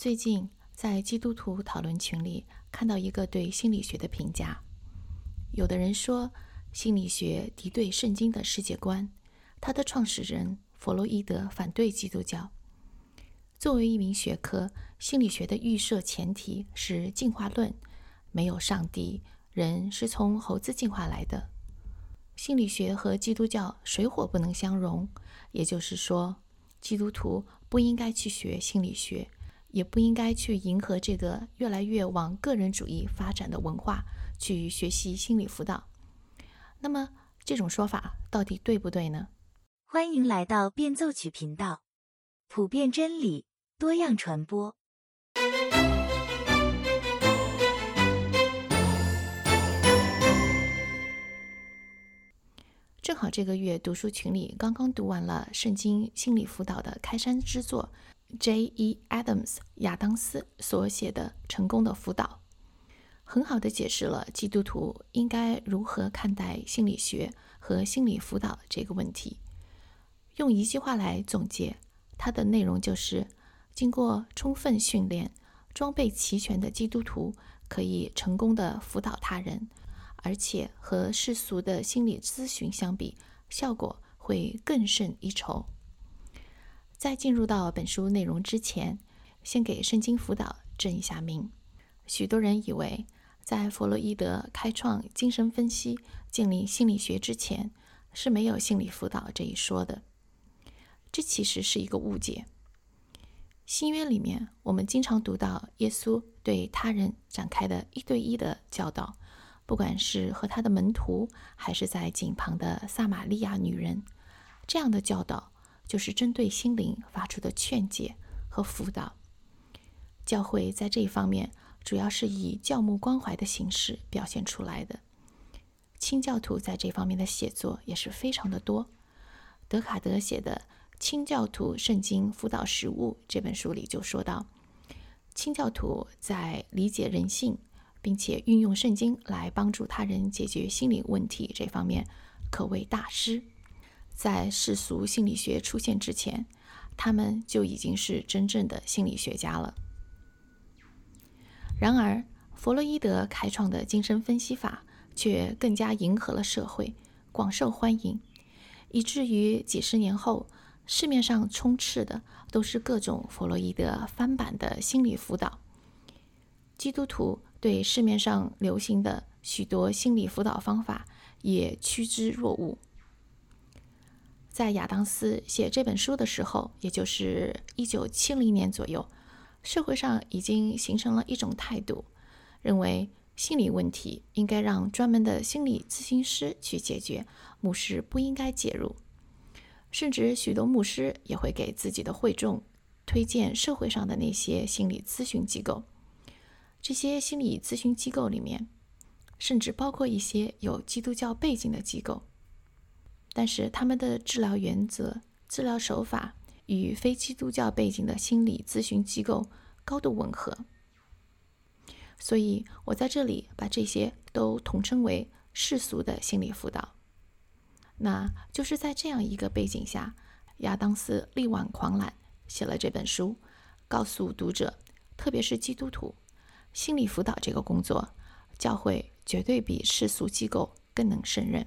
最近在基督徒讨论群里看到一个对心理学的评价，有的人说心理学敌对圣经的世界观，它的创始人弗洛伊德反对基督教。作为一名学科，心理学的预设前提是进化论，没有上帝，人是从猴子进化来的。心理学和基督教水火不能相容，也就是说，基督徒不应该去学心理学。也不应该去迎合这个越来越往个人主义发展的文化去学习心理辅导。那么这种说法到底对不对呢？欢迎来到变奏曲频道，普遍真理，多样传播。正好这个月读书群里刚刚读完了圣经心理辅导的开山之作。J.E. Adams 亚当斯所写的《成功的辅导》，很好的解释了基督徒应该如何看待心理学和心理辅导这个问题。用一句话来总结，它的内容就是：经过充分训练、装备齐全的基督徒可以成功的辅导他人，而且和世俗的心理咨询相比，效果会更胜一筹。在进入到本书内容之前，先给圣经辅导正一下名。许多人以为，在弗洛伊德开创精神分析、建立心理学之前，是没有心理辅导这一说的。这其实是一个误解。新约里面，我们经常读到耶稣对他人展开的一对一的教导，不管是和他的门徒，还是在井旁的撒玛利亚女人，这样的教导。就是针对心灵发出的劝解和辅导。教会在这一方面主要是以教牧关怀的形式表现出来的。清教徒在这方面的写作也是非常的多。德卡德写的《清教徒圣经辅导实务》这本书里就说到，清教徒在理解人性，并且运用圣经来帮助他人解决心理问题这方面，可谓大师。在世俗心理学出现之前，他们就已经是真正的心理学家了。然而，弗洛伊德开创的精神分析法却更加迎合了社会，广受欢迎，以至于几十年后，市面上充斥的都是各种弗洛伊德翻版的心理辅导。基督徒对市面上流行的许多心理辅导方法也趋之若鹜。在亚当斯写这本书的时候，也就是一九七零年左右，社会上已经形成了一种态度，认为心理问题应该让专门的心理咨询师去解决，牧师不应该介入。甚至许多牧师也会给自己的会众推荐社会上的那些心理咨询机构。这些心理咨询机构里面，甚至包括一些有基督教背景的机构。但是他们的治疗原则、治疗手法与非基督教背景的心理咨询机构高度吻合，所以我在这里把这些都统称为世俗的心理辅导。那就是在这样一个背景下，亚当斯力挽狂澜，写了这本书，告诉读者，特别是基督徒，心理辅导这个工作，教会绝对比世俗机构更能胜任。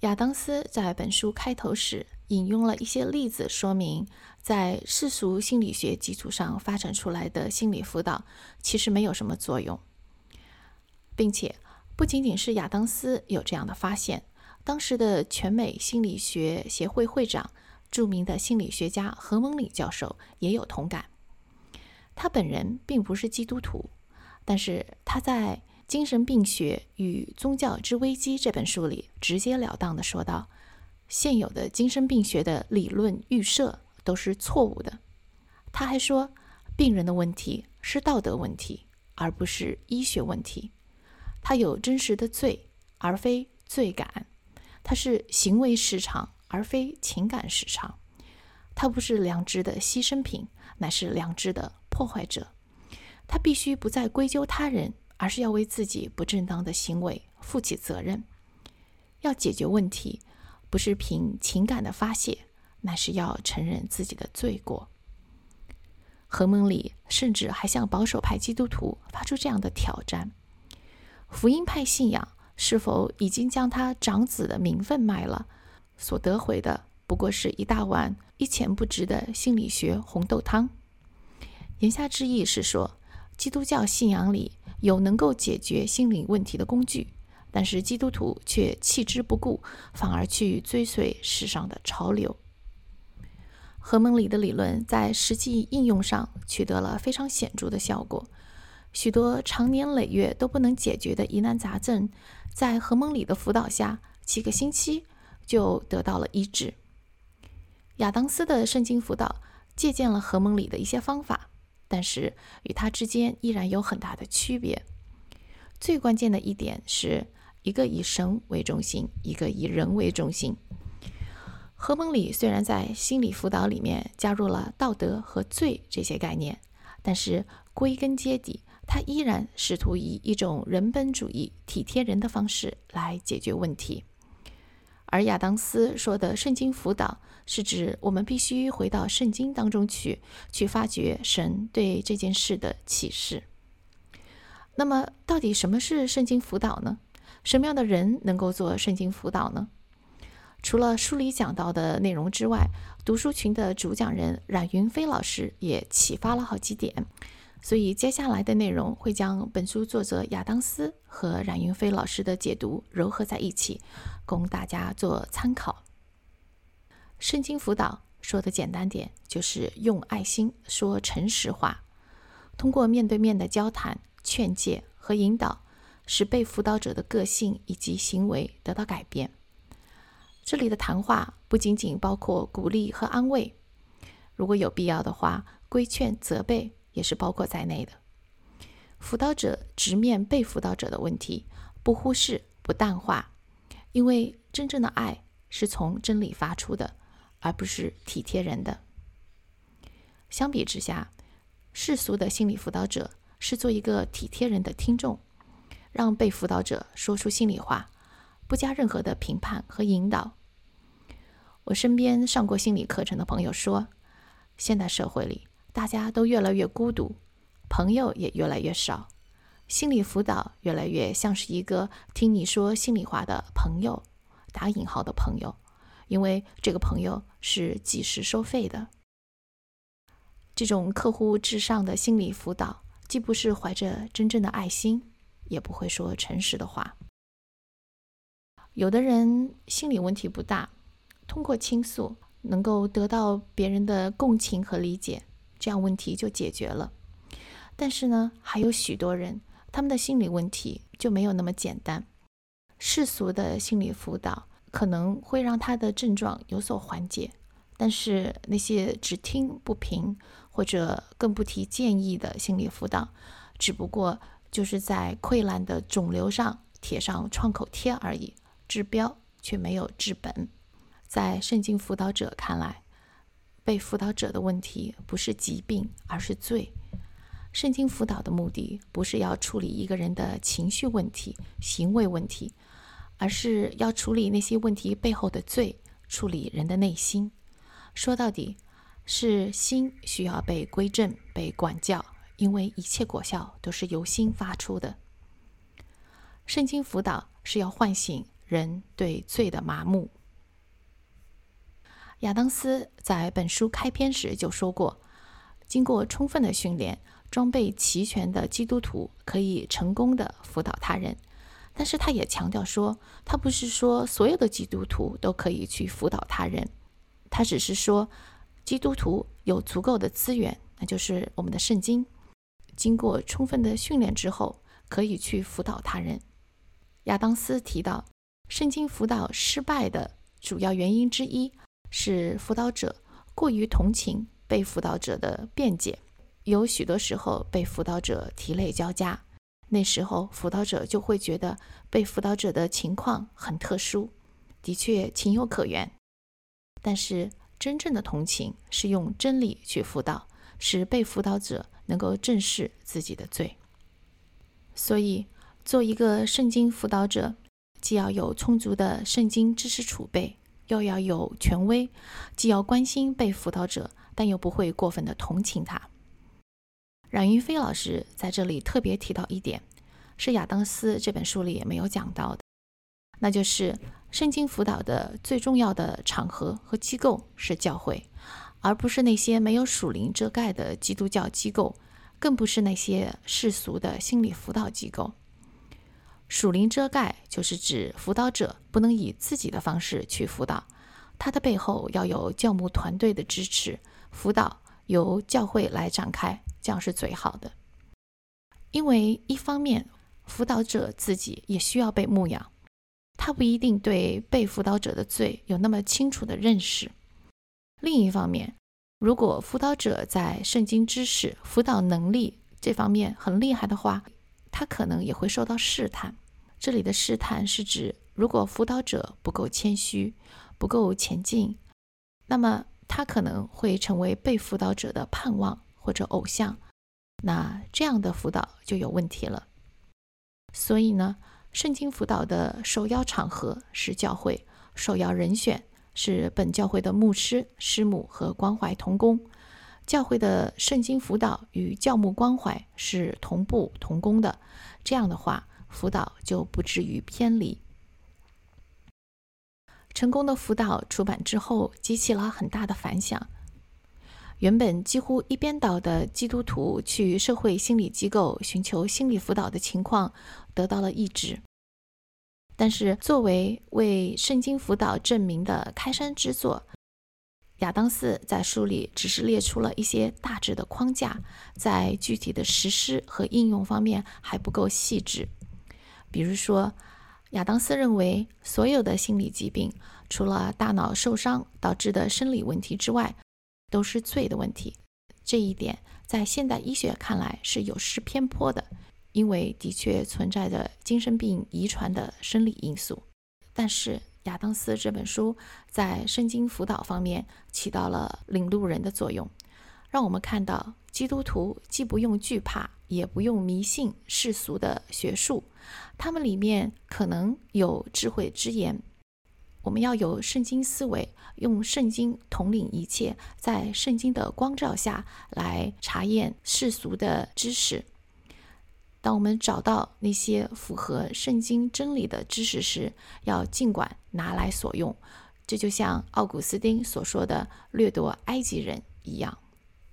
亚当斯在本书开头时引用了一些例子，说明在世俗心理学基础上发展出来的心理辅导其实没有什么作用，并且不仅仅是亚当斯有这样的发现，当时的全美心理学协会会长、著名的心理学家何蒙里教授也有同感。他本人并不是基督徒，但是他在。《精神病学与宗教之危机》这本书里直截了当地说道：“现有的精神病学的理论预设都是错误的。”他还说：“病人的问题是道德问题，而不是医学问题。他有真实的罪，而非罪感；他是行为失常，而非情感失常。他不是良知的牺牲品，乃是良知的破坏者。他必须不再归咎他人。”而是要为自己不正当的行为负起责任，要解决问题，不是凭情感的发泄，乃是要承认自己的罪过。何蒙里甚至还向保守派基督徒发出这样的挑战：福音派信仰是否已经将他长子的名分卖了？所得回的不过是一大碗一钱不值的心理学红豆汤。言下之意是说，基督教信仰里有能够解决心理问题的工具，但是基督徒却弃之不顾，反而去追随时尚的潮流。何蒙里的理论在实际应用上取得了非常显著的效果，许多长年累月都不能解决的疑难杂症，在何蒙里的辅导下，几个星期就得到了医治。亚当斯的圣经辅导借鉴了何蒙里的一些方法，但是与他之间依然有很大的区别。最关键的一点是一个以神为中心，一个以人为中心。何蒙里虽然在心理辅导里面加入了道德和罪这些概念，但是归根结底，他依然试图以一种人本主义、体贴人的方式来解决问题。而亚当斯说的圣经辅导，是指我们必须回到圣经当中去，去发掘神对这件事的启示。那么，到底什么是圣经辅导呢？什么样的人能够做圣经辅导呢？除了书里讲到的内容之外，读书群的主讲人冉云飞老师也启发了好几点，所以接下来的内容会将本书作者亚当斯和冉云飞老师的解读糅合在一起，供大家做参考。圣经辅导说的简单点，就是用爱心说诚实话，通过面对面的交谈、劝诫和引导，使被辅导者的个性以及行为得到改变。这里的谈话不仅仅包括鼓励和安慰，如果有必要的话，规劝、责备也是包括在内的。辅导者直面被辅导者的问题，不忽视、不淡化，因为真正的爱是从真理发出的，而不是体贴人的。相比之下，世俗的心理辅导者是做一个体贴人的听众，让被辅导者说出心里话，不加任何的评判和引导。我身边上过心理课程的朋友说，现代社会里大家都越来越孤独，朋友也越来越少，心理辅导越来越像是一个听你说心里话的朋友（打引号的朋友），因为这个朋友是几时收费的。这种客户至上的心理辅导，既不是怀着真正的爱心，也不会说诚实的话。有的人心理问题不大。通过倾诉，能够得到别人的共情和理解，这样问题就解决了。但是呢，还有许多人，他们的心理问题就没有那么简单。世俗的心理辅导可能会让他的症状有所缓解，但是那些只听不评或者更不提建议的心理辅导，只不过就是在溃烂的肿瘤上贴上创口贴而已，治标却没有治本。在圣经辅导者看来，被辅导者的问题不是疾病，而是罪。圣经辅导的目的不是要处理一个人的情绪问题、行为问题，而是要处理那些问题背后的罪，处理人的内心。说到底，是心需要被归正、被管教，因为一切果效都是由心发出的。圣经辅导是要唤醒人对罪的麻木。亚当斯在本书开篇时就说过，经过充分的训练、装备齐全的基督徒可以成功的辅导他人。但是他也强调说，他不是说所有的基督徒都可以去辅导他人，他只是说基督徒有足够的资源，那就是我们的圣经，经过充分的训练之后，可以去辅导他人。亚当斯提到，圣经辅导失败的主要原因之一。是辅导者过于同情被辅导者的辩解，有许多时候被辅导者涕泪交加，那时候辅导者就会觉得被辅导者的情况很特殊，的确情有可原。但是真正的同情是用真理去辅导，使被辅导者能够正视自己的罪。所以，做一个圣经辅导者，既要有充足的圣经知识储备。又要有权威，既要关心被辅导者，但又不会过分的同情他。冉云飞老师在这里特别提到一点，是亚当斯这本书里也没有讲到的，那就是圣经辅导的最重要的场合和机构是教会，而不是那些没有属灵遮盖的基督教机构，更不是那些世俗的心理辅导机构。属灵遮盖就是指辅导者不能以自己的方式去辅导，他的背后要有教牧团队的支持，辅导由教会来展开。这样是最好的，因为一方面，辅导者自己也需要被牧养，他不一定对被辅导者的罪有那么清楚的认识；另一方面，如果辅导者在圣经知识、辅导能力这方面很厉害的话，他可能也会受到试探。这里的试探是指，如果辅导者不够谦虚、不够前进，那么他可能会成为被辅导者的盼望。或者偶像，那这样的辅导就有问题了。所以呢，圣经辅导的首要场合是教会，首要人选是本教会的牧师、师母和关怀同工。教会的圣经辅导与教牧关怀是同步同工的，这样的话，辅导就不至于偏离。成功的辅导出版之后，激起了很大的反响。原本几乎一边倒的基督徒去社会心理机构寻求心理辅导的情况得到了抑制。但是，作为为圣经辅导证明的开山之作，亚当斯在书里只是列出了一些大致的框架，在具体的实施和应用方面还不够细致。比如说，亚当斯认为，所有的心理疾病，除了大脑受伤导致的生理问题之外，都是罪的问题，这一点在现代医学看来是有失偏颇的，因为的确存在着精神病遗传的生理因素。但是亚当斯这本书在圣经辅导方面起到了领路人的作用，让我们看到基督徒既不用惧怕，也不用迷信世俗的学术，他们里面可能有智慧之言。我们要有圣经思维，用圣经统领一切，在圣经的光照下来查验世俗的知识。当我们找到那些符合圣经真理的知识时，要尽管拿来所用。这就像奥古斯丁所说的“掠夺埃及人”一样。